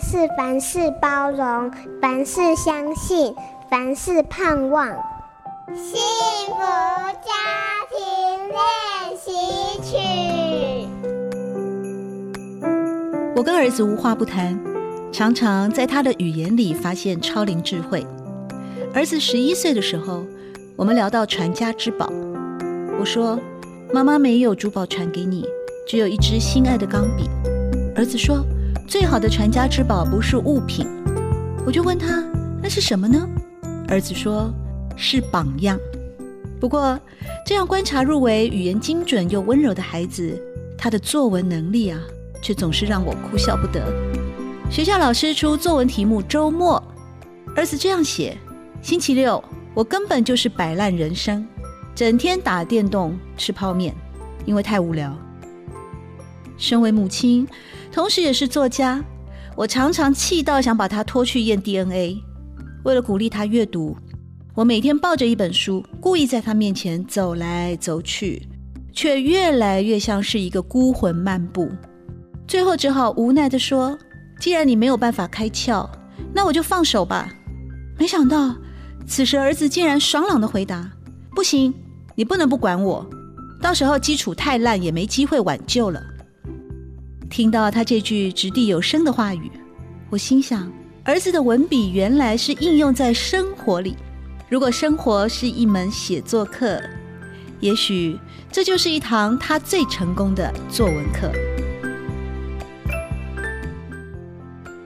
是凡事包容，凡事相信，凡事盼望。幸福家庭练习曲。我跟儿子无话不谈，常常在他的语言里发现超龄智慧。儿子十一岁的时候，我们聊到传家之宝，我说：“妈妈没有珠宝传给你，只有一支心爱的钢笔。”儿子说。最好的传家之宝不是物品，我就问他那是什么呢？儿子说是榜样。不过这样观察入微、语言精准又温柔的孩子，他的作文能力啊，却总是让我哭笑不得。学校老师出作文题目：周末，儿子这样写：星期六，我根本就是摆烂人生，整天打电动、吃泡面，因为太无聊。身为母亲。同时也是作家，我常常气到想把他拖去验 DNA。为了鼓励他阅读，我每天抱着一本书，故意在他面前走来走去，却越来越像是一个孤魂漫步。最后只好无奈地说：“既然你没有办法开窍，那我就放手吧。”没想到，此时儿子竟然爽朗地回答：“不行，你不能不管我，到时候基础太烂也没机会挽救了。”听到他这句掷地有声的话语，我心想，儿子的文笔原来是应用在生活里。如果生活是一门写作课，也许这就是一堂他最成功的作文课。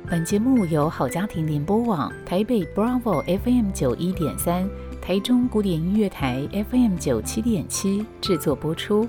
本节目由好家庭联播网、台北 Bravo FM 九一点三、台中古典音乐台 FM 九七点七制作播出。